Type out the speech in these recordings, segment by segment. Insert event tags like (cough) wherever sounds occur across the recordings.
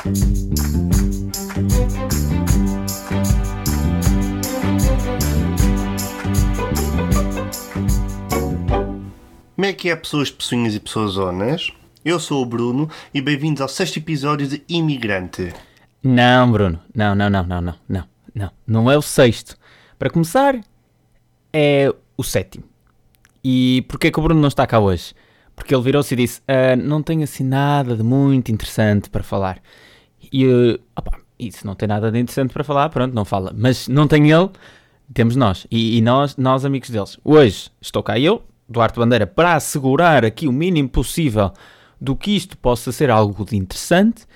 Como é que é, pessoas pessoinhas e pessoas zonas? Eu sou o Bruno e bem-vindos ao sexto episódio de Imigrante. Não, Bruno. Não, não, não, não, não, não. Não, não é o sexto. Para começar, é o sétimo. E porquê que o Bruno não está cá hoje? Porque ele virou-se e disse: "Ah, Não tenho assim nada de muito interessante para falar. E, uh, opa, se não tem nada de interessante para falar, pronto, não fala. Mas não tem ele, temos nós. E, e nós, nós, amigos deles. Hoje estou cá eu, Duarte Bandeira, para assegurar aqui o mínimo possível do que isto possa ser algo de interessante,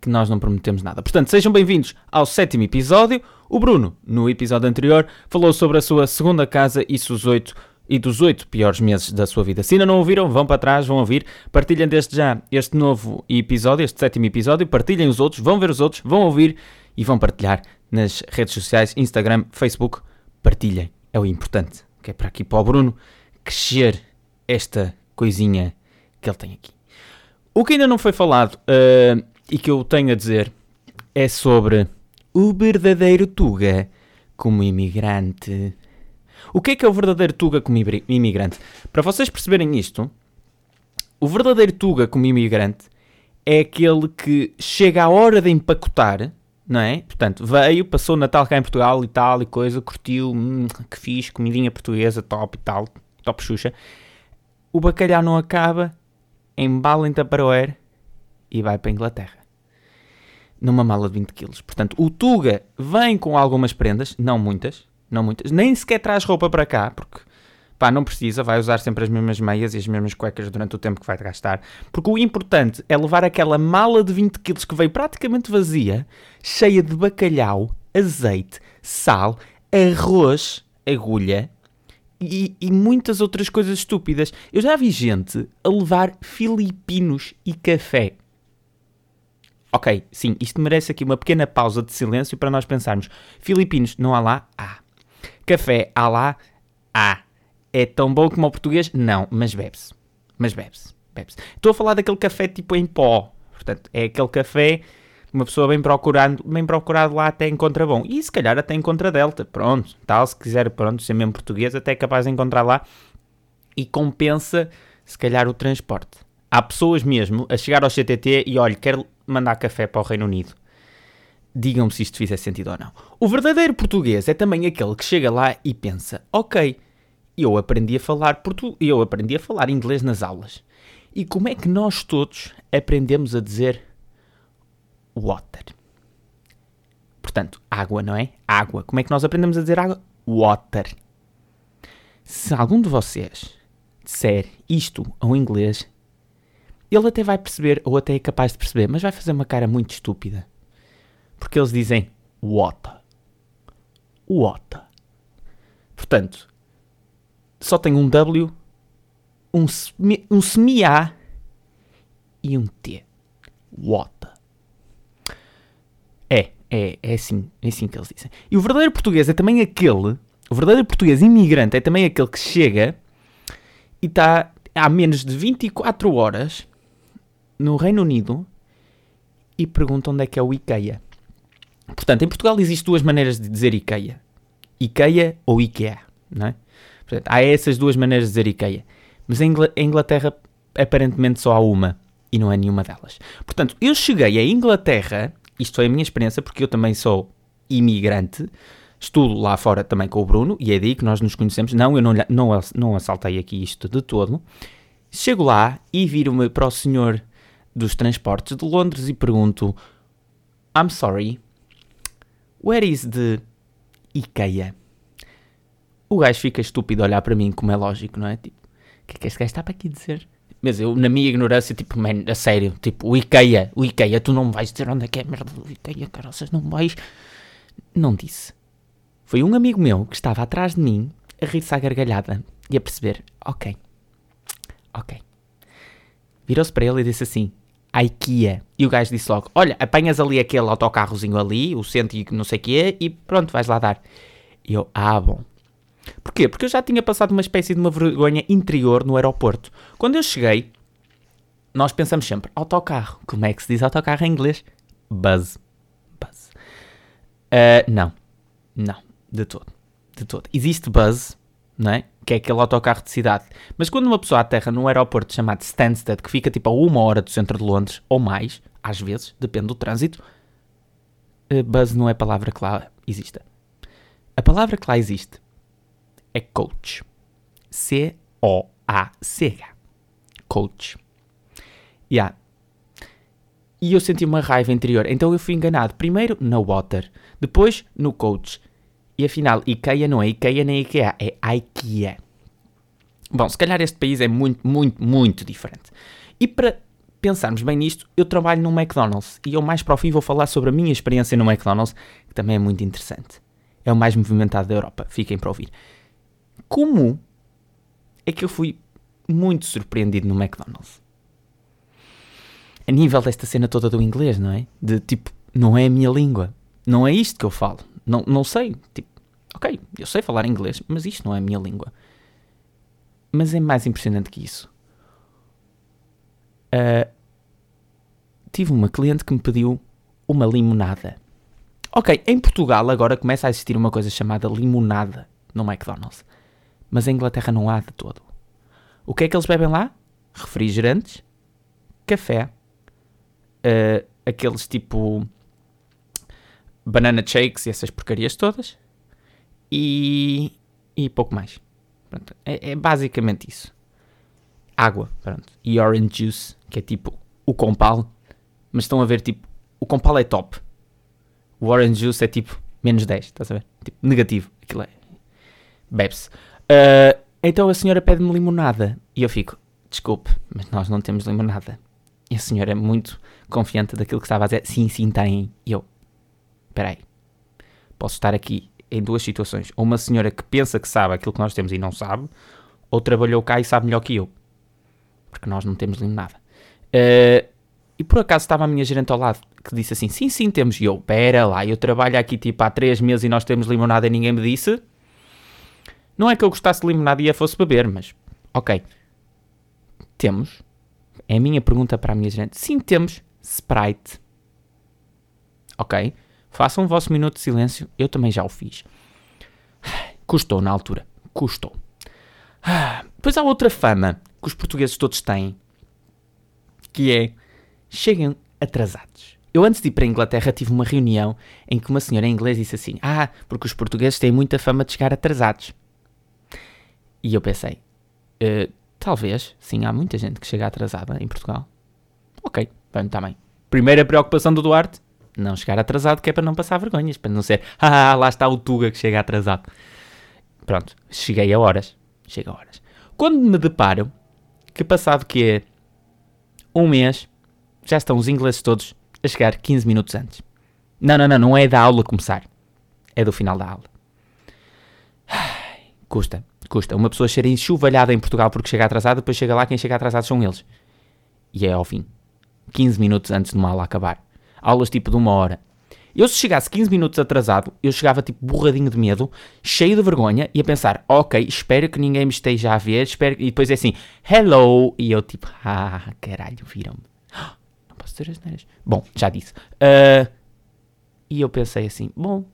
que nós não prometemos nada. Portanto, sejam bem-vindos ao sétimo episódio. O Bruno, no episódio anterior, falou sobre a sua segunda casa e seus oito e dos oito piores meses da sua vida. Se ainda não ouviram, vão para trás, vão ouvir, partilhem desde já este novo episódio, este sétimo episódio, partilhem os outros, vão ver os outros, vão ouvir e vão partilhar nas redes sociais, Instagram, Facebook, partilhem, é o importante, que é para aqui para o Bruno crescer esta coisinha que ele tem aqui. O que ainda não foi falado uh, e que eu tenho a dizer é sobre o verdadeiro Tuga como imigrante. O que é que é o verdadeiro Tuga como imigrante? Para vocês perceberem isto, o verdadeiro Tuga como imigrante é aquele que chega à hora de empacotar, não é? Portanto, veio, passou o Natal cá em Portugal e tal, e coisa, curtiu, hum, que fixe, comidinha portuguesa, top e tal, top Xuxa. O bacalhau não acaba, embala em Tupperware e vai para a Inglaterra. Numa mala de 20 kg. Portanto, o Tuga vem com algumas prendas, não muitas, não muitas, nem sequer traz roupa para cá, porque pá, não precisa, vai usar sempre as mesmas meias e as mesmas cuecas durante o tempo que vai gastar. Porque o importante é levar aquela mala de 20 kg que veio praticamente vazia, cheia de bacalhau, azeite, sal, arroz, agulha e, e muitas outras coisas estúpidas. Eu já vi gente a levar filipinos e café. Ok, sim, isto merece aqui uma pequena pausa de silêncio para nós pensarmos. Filipinos, não há lá? Há. Café, há lá? Há. É tão bom como o português? Não, mas bebe-se. Mas bebe-se. Bebe Estou a falar daquele café tipo em pó. Portanto, é aquele café uma pessoa bem procurado, bem procurado lá até encontra bom. E se calhar até encontra Delta. Pronto, tal, se quiser, pronto, ser mesmo português, até é capaz de encontrar lá. E compensa, se calhar, o transporte. Há pessoas mesmo a chegar ao CTT e, olha, quero mandar café para o Reino Unido. Digam-me se isto fizer sentido ou não. O verdadeiro português é também aquele que chega lá e pensa: ok, eu aprendi a falar portu eu aprendi a falar inglês nas aulas. E como é que nós todos aprendemos a dizer water? Portanto, água, não é? Água. Como é que nós aprendemos a dizer água? Water. Se algum de vocês disser isto ao inglês, ele até vai perceber, ou até é capaz de perceber, mas vai fazer uma cara muito estúpida. Porque eles dizem water. Water. Portanto, só tem um W, um, semi, semi-A e um T. Water. É, é, é assim, é assim que eles dizem. E o verdadeiro português é também aquele, o verdadeiro português imigrante é também aquele que chega e está há menos de 24 horas no Reino Unido e pergunta onde é que é o IKEA. Portanto, em Portugal existem duas maneiras de dizer IKEA. IKEA ou IKEA, não é? Portanto, há essas duas maneiras de dizer IKEA. Mas em Inglaterra, aparentemente, só há uma. E não é nenhuma delas. Portanto, eu cheguei à Inglaterra, isto foi a minha experiência, porque eu também sou imigrante, estudo lá fora também com o Bruno, e é daí que nós nos conhecemos. Não, eu não, não, não assaltei aqui isto de todo. Chego lá e viro-me para o senhor dos transportes de Londres e pergunto: I'm sorry, where is the IKEA? O gajo fica estúpido a olhar para mim, como é lógico, não é? Tipo, o que é que este gajo está para aqui dizer? Mas eu, na minha ignorância, tipo, man, a sério, tipo, o IKEA, o IKEA, tu não me vais dizer onde é que é merda do IKEA, caroças, não vais. Não disse. Foi um amigo meu que estava atrás de mim, a rir-se à gargalhada e a perceber: ok, ok. Virou-se para ele e disse assim: a IKEA. E o gajo disse logo: Olha, apanhas ali aquele autocarrozinho ali, o centro e não sei o quê, e pronto, vais lá dar. E eu: Ah, bom. Porquê? Porque eu já tinha passado uma espécie de uma vergonha interior no aeroporto. Quando eu cheguei, nós pensamos sempre: autocarro. Como é que se diz autocarro em inglês? buzz. Buzz. Uh, não. Não. De todo. De todo. Existe buzz, não é? Que é aquele autocarro de cidade. Mas quando uma pessoa aterra num aeroporto chamado Stansted, que fica tipo a uma hora do centro de Londres, ou mais, às vezes, depende do trânsito, uh, buzz não é a palavra que lá existe. A palavra que lá existe é coach. C-O-A-C-H. Coach. Yeah. E eu senti uma raiva interior. Então eu fui enganado. Primeiro na Water, depois no Coach. E afinal, IKEA não é IKEA nem IKEA, é IKEA. Bom, se calhar este país é muito, muito, muito diferente. E para pensarmos bem nisto, eu trabalho no McDonald's e eu mais para o fim vou falar sobre a minha experiência no McDonald's, que também é muito interessante. É o mais movimentado da Europa, fiquem para ouvir. Como é que eu fui muito surpreendido no McDonald's? A nível desta cena toda do inglês, não é? De tipo, não é a minha língua. Não é isto que eu falo. Não, não sei. Tipo, ok, eu sei falar inglês, mas isto não é a minha língua. Mas é mais impressionante que isso. Uh, tive uma cliente que me pediu uma limonada. Ok, em Portugal agora começa a existir uma coisa chamada limonada no McDonald's. Mas em Inglaterra não há de todo. O que é que eles bebem lá? Refrigerantes, café, uh, aqueles tipo banana shakes e essas porcarias todas e, e pouco mais. Pronto, é, é, basicamente isso. Água, pronto. E orange juice, que é tipo o compal, mas estão a ver tipo, o compal é top. O orange juice é tipo menos 10, estás a ver? Tipo, negativo. Aquilo é. Bebe-se. Uh, então a senhora pede-me limonada e eu fico, desculpe, mas nós não temos limonada. E a senhora é muito confiante daquilo que estava a dizer. Sim, sim, tem. E eu, Posso estar aqui em duas situações. Ou uma senhora que pensa que sabe aquilo que nós temos e não sabe, ou trabalhou cá e sabe melhor que eu. Porque nós não temos limonada. Uh, e por acaso estava a minha gerente ao lado que disse assim: Sim, sim, temos. E eu, pera lá, eu trabalho aqui tipo há três meses e nós temos limonada e ninguém me disse. Não é que eu gostasse de limonada e a fosse beber, mas ok. Temos. É a minha pergunta para a minha gerente. Sim, temos Sprite. Ok? Façam o vosso minuto de silêncio. Eu também já o fiz. Custou na altura. Custou. Depois há outra fama que os portugueses todos têm. Que é... Cheguem atrasados. Eu antes de ir para a Inglaterra tive uma reunião em que uma senhora em inglês disse assim Ah, porque os portugueses têm muita fama de chegar atrasados. E eu pensei, uh, Talvez, sim, há muita gente que chega atrasada em Portugal. Ok, bem, está bem. Primeira preocupação do Duarte, não chegar atrasado, que é para não passar vergonhas, para não ser, (laughs) ah, lá está o Tuga que chega atrasado. Pronto, cheguei a horas. Chega a horas. Quando me deparo que passado que é um mês, já estão os ingleses todos a chegar 15 minutos antes. Não, não, não, não é da aula começar. É do final da aula. Ai, custa custa uma pessoa ser enxovalhada em Portugal porque chega atrasada, depois chega lá, quem chega atrasado são eles. E é ao fim. 15 minutos antes de uma aula acabar. Aulas tipo de uma hora. Eu se chegasse 15 minutos atrasado, eu chegava tipo borradinho de medo, cheio de vergonha, e a pensar, ok, espero que ninguém me esteja a ver, espero... e depois é assim, hello, e eu tipo, ah, caralho, viram-me. (gasps) Não posso dizer as neiras. Bom, já disse. Uh, e eu pensei assim, bom,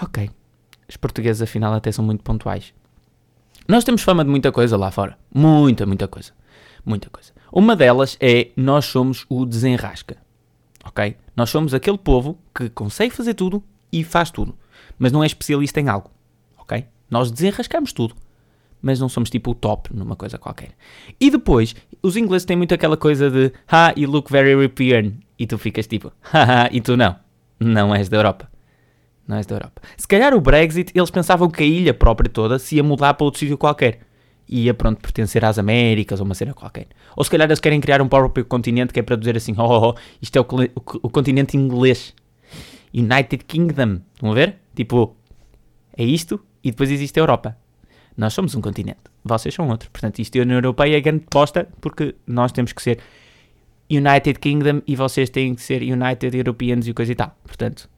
ok, os portugueses afinal até são muito pontuais. Nós temos fama de muita coisa lá fora. Muita, muita coisa. Muita coisa. Uma delas é nós somos o desenrasca. Ok? Nós somos aquele povo que consegue fazer tudo e faz tudo, mas não é especialista em algo. Ok? Nós desenrascamos tudo, mas não somos tipo o top numa coisa qualquer. E depois, os ingleses têm muito aquela coisa de Ha, you look very European. E tu ficas tipo, haha, e tu não. Não és da Europa não és da Europa. Se calhar o Brexit, eles pensavam que a ilha própria toda se ia mudar para outro sítio qualquer. Ia, pronto, pertencer às Américas ou uma cena qualquer. Ou se calhar eles querem criar um próprio continente que é para dizer assim: (laughs) oh, oh, oh isto é o, o, o, continente inglês. United Kingdom. A ver? Tipo, é isto e depois existe a Europa. Nós somos um continente. Vocês são outro. Portanto, isto é a União Europeia é grande posta porque nós temos que ser United Kingdom e vocês têm que ser United Europeans e coisa e tal. Portanto,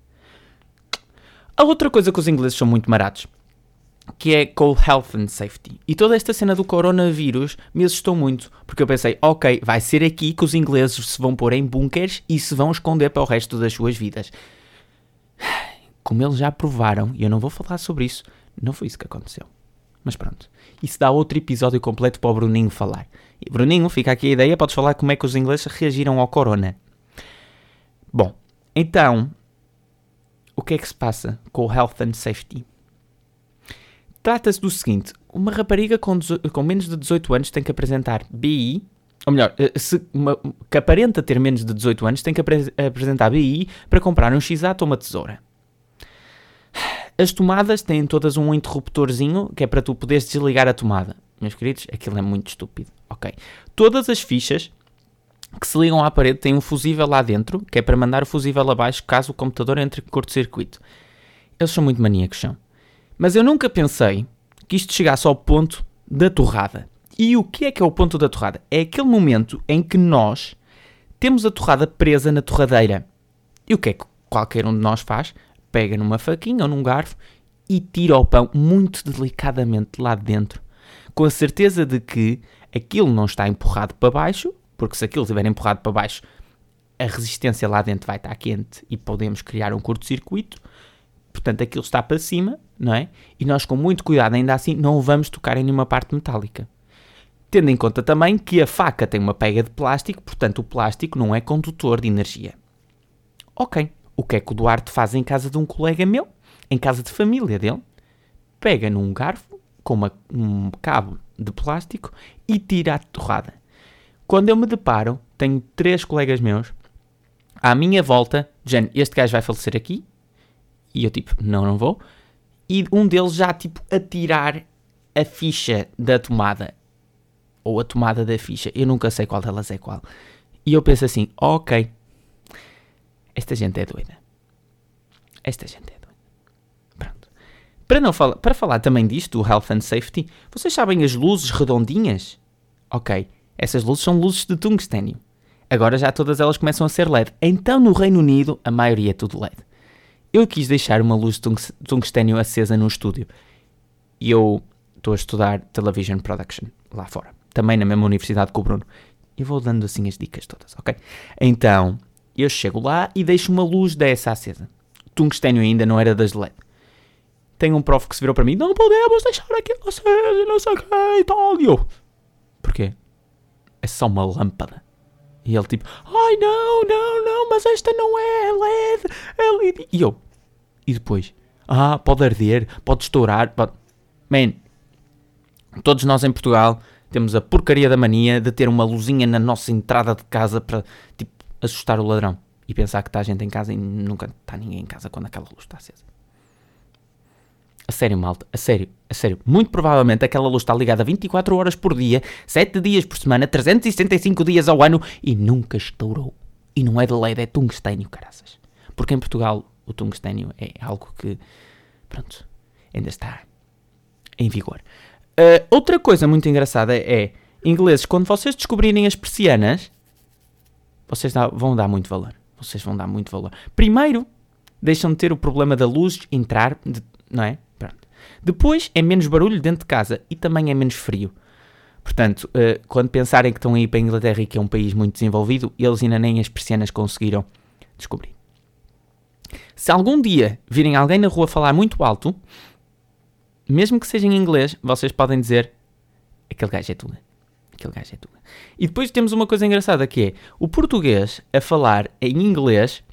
a outra coisa que os ingleses são muito maratos que é com Health and Safety. E toda esta cena do coronavírus me assustou muito, porque eu pensei, ok, vai ser aqui que os ingleses se vão pôr em bunkers e se vão esconder para o resto das suas vidas. (sighs) Como eles já provaram, e eu não vou falar sobre isso, não foi isso que aconteceu. Mas pronto, isso dá outro episódio completo para o Bruninho falar. E Bruninho, fica aqui a ideia, podes falar como é que os ingleses reagiram ao corona. Bom, então, o que é que se passa com o Health and Safety? Trata-se do seguinte: uma rapariga com, com, menos de 18 anos tem que apresentar BI, ou melhor, eh, se uma, que aparenta ter menos de 18 anos tem que apre apresentar BI para comprar um x-ato ou uma tesoura. As tomadas têm todas um interruptorzinho que é para tu poderes desligar a tomada. Meus queridos, aquilo é muito estúpido. Ok. Todas as fichas que se ligam à parede têm um fusível lá dentro, que é para mandar o fusível abaixo caso o computador entre em curto-circuito. Eles são muito maníacos, são. Mas eu nunca pensei que isto chegasse ao ponto da torrada. E o que é que é o ponto da torrada? É aquele momento em que nós temos a torrada presa na torradeira. E o que é que qualquer um de nós faz? Pega numa faquinha ou num garfo e tira o pão muito delicadamente lá dentro, com a certeza de que aquilo não está empurrado para baixo, porque se aquilo estiver empurrado para baixo, a resistência lá dentro vai estar quente e podemos criar um curto-circuito. Portanto, aquilo está para cima, não é? E nós, com muito cuidado, ainda assim, não vamos tocar em nenhuma parte metálica. Tendo em conta também que a faca tem uma pega de plástico, portanto, o plástico não é condutor de energia. Ok, o que é que o Duarte faz em casa de um colega meu? Em casa de família dele? Pega num garfo com uma, um cabo de plástico e tira a torrada. Quando eu me deparo, tenho três colegas meus à minha volta, Jane, este gajo vai falecer aqui, e eu tipo, não, não vou. E um deles já tipo a tirar a ficha da tomada. Ou a tomada da ficha. Eu nunca sei qual delas é qual. E eu penso assim, ok. Esta gente é doida. Esta gente é doida. Pronto. Para, não fala, para falar também disto, do Health and Safety, vocês sabem as luzes redondinhas? Ok. Essas luzes são luzes de tungstênio. Agora já todas elas começam a ser LED. Então no Reino Unido a maioria é tudo LED eu quis deixar uma luz de tungstênio acesa no estúdio. E eu estou a estudar Television Production lá fora. Também na mesma universidade que o Bruno. E vou dando assim as dicas todas, ok? Então, eu chego lá e deixo uma luz dessa acesa. Tungstênio ainda não era das LED. Tem um prof que se virou para mim: Não podemos deixar aquilo aceso, não sei o que e tal. E eu: Porquê? É só uma lâmpada. E ele tipo, ai não, não, não, mas esta não é LED, é LED. E eu, e depois, ah, pode arder, pode estourar, pode... Man, todos nós em Portugal temos a porcaria da mania de ter uma luzinha na nossa entrada de casa para, tipo, assustar o ladrão. E pensar que está a gente em casa e nunca está ninguém em casa quando aquela luz está acesa. A sério, malta, a sério, a sério. Muito provavelmente aquela luz está ligada 24 horas por dia, 7 dias por semana, 365 dias ao ano e nunca estourou. E não é de LED, é tungstênio, caraças. Porque em Portugal o tungstênio é algo que, pronto, ainda está em vigor. Uh, outra coisa muito engraçada é, ingleses, quando vocês descobrirem as persianas, vocês dá, vão dar muito valor. Vocês vão dar muito valor. Primeiro, deixam de ter o problema da luz entrar, de, não é? Depois é menos barulho dentro de casa e também é menos frio. Portanto, uh, quando pensarem que estão a ir para a Inglaterra e que é um país muito desenvolvido, eles ainda nem as persianas conseguiram descobrir. Se algum dia virem alguém na rua falar muito alto, mesmo que seja em inglês, vocês podem dizer aquele gajo é tudo. Aquele gajo é tudo. E depois temos uma coisa engraçada que é o português a falar em inglês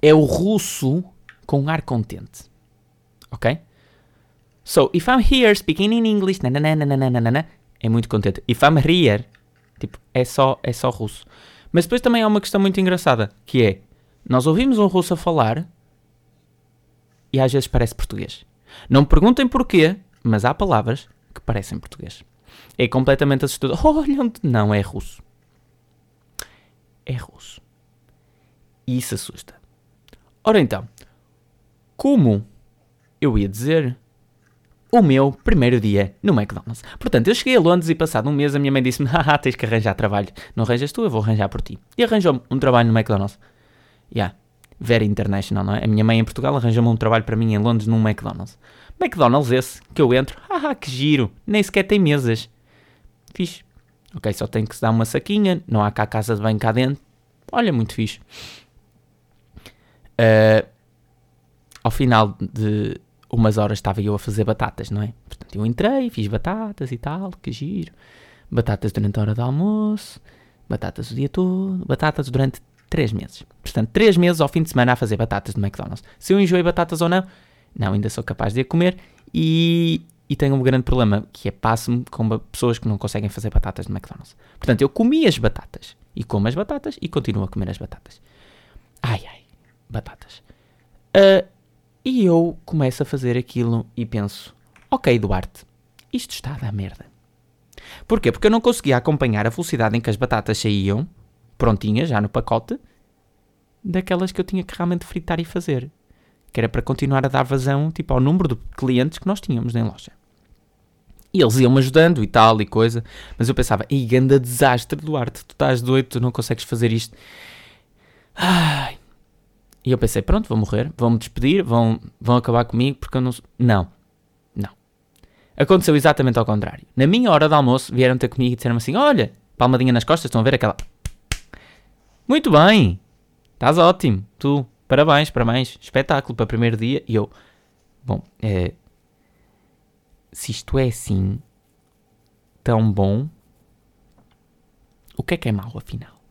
é o russo com ar contente. Ok? So, if I'm here speaking in English, nananana, é muito contente. If I'm here, tipo, é só, é só russo. Mas depois também há uma questão muito engraçada, que é, nós ouvimos um russo a falar e às vezes parece português. Não me perguntem porquê, mas há palavras que parecem português. É completamente assustador. (laughs) Olha, não é russo. É russo. E isso assusta. Ora então, como eu ia dizer, o meu primeiro dia no McDonald's. Portanto, eu cheguei a Londres e passado um mês a minha mãe disse-me, (laughs) haha, tens que arranjar trabalho. Não arranjas tu, eu vou arranjar por ti. E arranjou-me um trabalho no McDonald's. Yeah. very international, não é? A minha mãe em Portugal arranjou-me um trabalho para mim em Londres num McDonald's. McDonald's esse, que eu entro, (laughs) haha, que giro, nem sequer tem mesas. Fixe. Ok, só tem que se dar uma saquinha, não há cá casa de banho cá dentro. Olha, muito fixe. Uh, ao final de umas horas estava eu a fazer batatas, não é? Portanto, eu entrei, fiz batatas e tal, que giro. Batatas durante a hora do almoço, batatas o dia todo, batatas durante 3 meses. Portanto, 3 meses ao fim de semana a fazer batatas no McDonald's. Se eu enjoei batatas ou não, não, ainda sou capaz de a comer e, e tenho um grande problema, que é passo-me com pessoas que não conseguem fazer batatas no McDonald's. Portanto, eu comi as batatas e como as batatas e continuo a comer as batatas. Ai, ai, batatas. Uh, e eu começo a fazer aquilo e penso, ok Duarte, isto está a dar merda. Porquê? Porque eu não conseguia acompanhar a velocidade em que as batatas saíam, prontinhas, já no pacote, daquelas que eu tinha que realmente fritar e fazer que era para continuar a dar vazão tipo, ao número de clientes que nós tínhamos na loja. E eles iam-me ajudando e tal e coisa, mas eu pensava, ei, ganda desastre, Duarte, tu estás doido, tu não consegues fazer isto. Ai. E eu pensei, pronto, vou morrer, vão-me despedir, vão, vão acabar comigo, porque eu não... Não, não. Aconteceu exatamente ao contrário. Na minha hora de almoço, vieram ter comigo e disseram assim, olha, palmadinha nas costas, estão a ver aquela... Muito bem, estás ótimo, tu, parabéns, parabéns, espetáculo para o primeiro dia. E eu, bom, é, se isto é assim, tão bom, o que é que é mau afinal?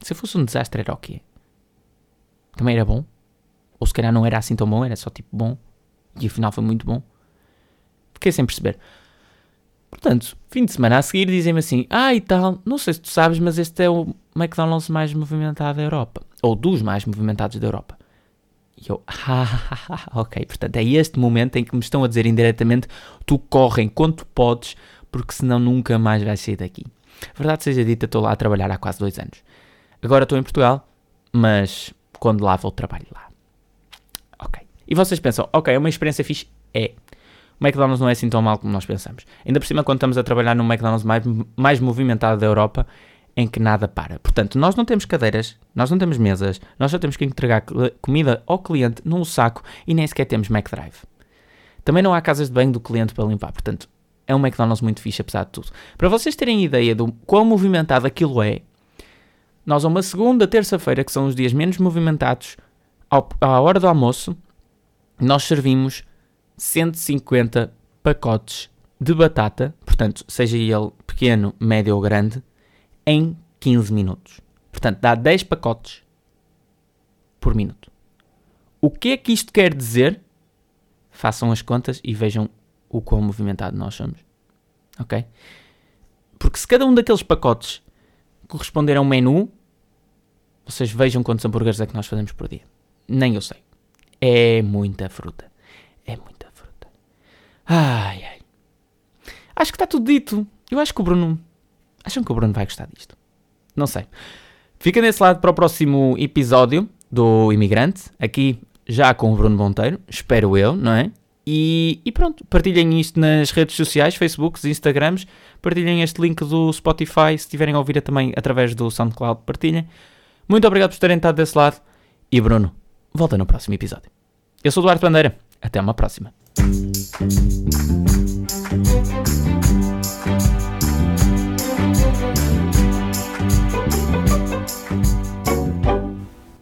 Se fosse um desastre, era o quê? Também era bom? Ou se calhar não era assim tão bom, era só tipo bom, e afinal foi muito bom. Fiquei sem perceber. Portanto, fim de semana a seguir dizem-me assim: Ah, e tal, não sei se tu sabes, mas este é o McDonald's mais movimentado da Europa. Ou dos mais movimentados da Europa. E eu, (laughs) ah, ok. Portanto, é este momento em que me estão a dizer indiretamente: Tu corre enquanto podes, porque senão nunca mais vais sair daqui. Verdade seja dita, estou lá a trabalhar há quase dois anos. Agora estou em Portugal, mas quando lá vou, trabalho lá. Ok. E vocês pensam: Ok, é uma experiência fixe? É o McDonald's não é assim tão mal como nós pensamos. Ainda por cima, quando estamos a trabalhar no McDonald's mais, mais movimentado da Europa, em que nada para. Portanto, nós não temos cadeiras, nós não temos mesas, nós só temos que entregar comida ao cliente num saco e nem sequer temos McDrive. Também não há casas de banho do cliente para limpar, portanto, é um McDonald's muito fixe apesar de tudo. Para vocês terem ideia do quão movimentado aquilo é, nós a uma segunda, terça-feira, que são os dias menos movimentados, à hora do almoço, nós servimos 150 pacotes de batata, portanto, seja ele pequeno, médio ou grande, em 15 minutos. Portanto, dá 10 pacotes por minuto. O que é que isto quer dizer? Façam as contas e vejam o quão movimentado nós somos. Ok? Porque se cada um daqueles pacotes corresponder a um menu, vocês vejam quantos hambúrgueres é que nós fazemos por dia. Nem eu sei. É muita fruta. É muita Ai, ai. Acho que está tudo dito. Eu acho que o Bruno. Acham que o Bruno vai gostar disto? Não sei. Fica nesse lado para o próximo episódio do Imigrante. Aqui já com o Bruno Monteiro. Espero eu, não é? E, e, pronto, partilhem isto nas redes sociais, Facebooks, Instagrams. Partilhem este link do Spotify. Se estiverem a ouvir também através do SoundCloud, partilhem. Muito obrigado por terem estado desse lado. E Bruno, volta no próximo episódio. Eu sou o Duarte Bandeira. Até uma próxima.